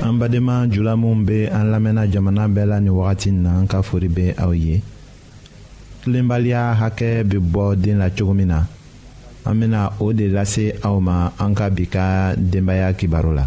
an badenma jula minw be an lamɛnna jamana bɛɛ la ni wagati n na an ka fori be aw ye tilenbaliya hakɛ be bɔ den la cogo min na an bena o de lase aw ma an ka bi ka denbaaya kibaro la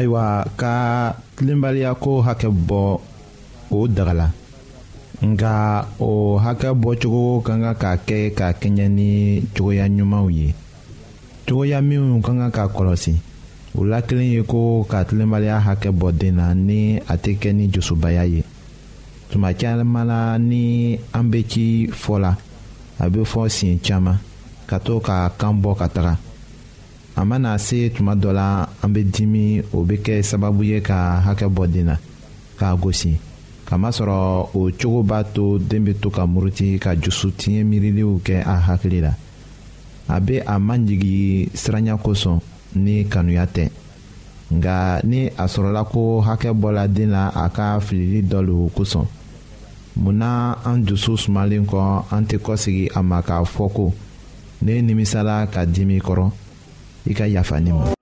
ayiwa ka tilenbaliya ko hakɛ bɔ o daga la nka o hakɛ bɔcogo ka kan ka kɛ ka kɛɲɛ ni cogoya ɲumanw ye cogoya minnu ka kan ka kɔlɔsi o la kelen ye ko ka tilenbaliya hakɛ bɔ den na ni a tɛ kɛ ni josubaya ye tuma caman na ni an bɛ ci fɔ la a bɛ fɔ siɲɛ caman ka to ka kan bɔ ka taga a mana se tuma dɔ la an bɛ dimi o bɛ kɛ sababu ye ka hakɛ bɔ den na k'a gosi kamasɔrɔ o cogo b'a to den bɛ to ka muruti ka dusu tiɲɛ miiriliw kɛ a hakili la. a bɛ a majigi siranya kosɔn ni kanuya tɛ nka ni a sɔrɔla ko hakɛ bɔla den na a ka filili dɔ lo kosɔn mun na an dusu sumalen kɔ an tɛ kɔsegi a ma k'a fɔ ko ne nimisala ka dimi kɔrɔ i ka yafa ne ma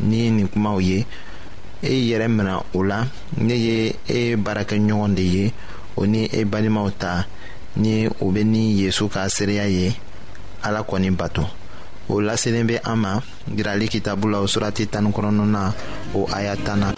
ni nin kumaw ye e yɛrɛ mina o la ne ye e baarakɛɲɔgɔn de ye o ni e balimaw ta ni o bɛ ni yesu ka seereya ye ala kɔni bato o laselen bɛ an ma jirali kitabu la o surati tan ni kɔnɔntɔnnan o aya tan na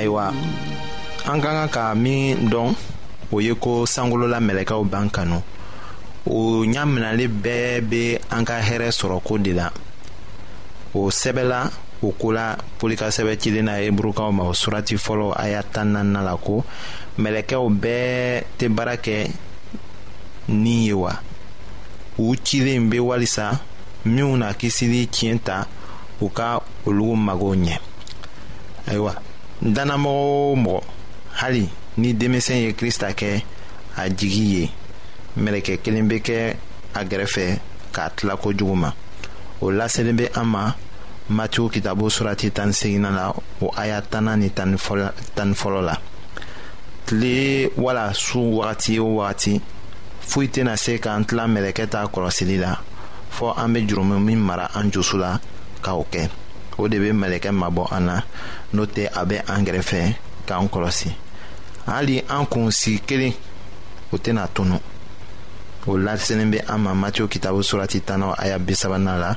ayiwa an ka kan ka min dɔn o ye ko sankolola mɛlɛkɛw b'an kanu o ɲaminali bɛɛ bɛ an ka hɛrɛ sɔrɔko de la o sɛbɛla o ko la pɔli ka sɛbɛ cilen na heburukaw ma o surati fɔlɔ a y'a tan naaninan la ko mɛlɛkɛw bɛɛ tɛ baara kɛ ni ye wa u cilen bɛ walisa minnu na kisili tiɲɛ ta u ka olu mago ɲɛ ayiwa dannamɔgɔ o mɔgɔ hali ni denmisɛn ye krista kɛ a jigi ye mɛlɛkɛ kelen bɛ kɛ a gɛrɛfɛ k'a tila kojugu ma o laselen bɛ an ma matiw kitabu surati tan ni seginna la o aya tanna ni tan ni fɔlɔ la tile wala su wagati o wagati foyi tɛna se k'an tila mɛlɛkɛ ta kɔlɔsili la fɔ an bɛ jurumu min mara an jusu la ka o kɛ o de bɛ mɛlɛkɛ mabɔ an na n'o tɛ a bɛ an kɛrɛfɛ k'an kɔlɔsi hali an kun sigi kelen o tɛna tunu o lasinnen bɛ an ma matiw kitabu surati tan na aya bi sabanan la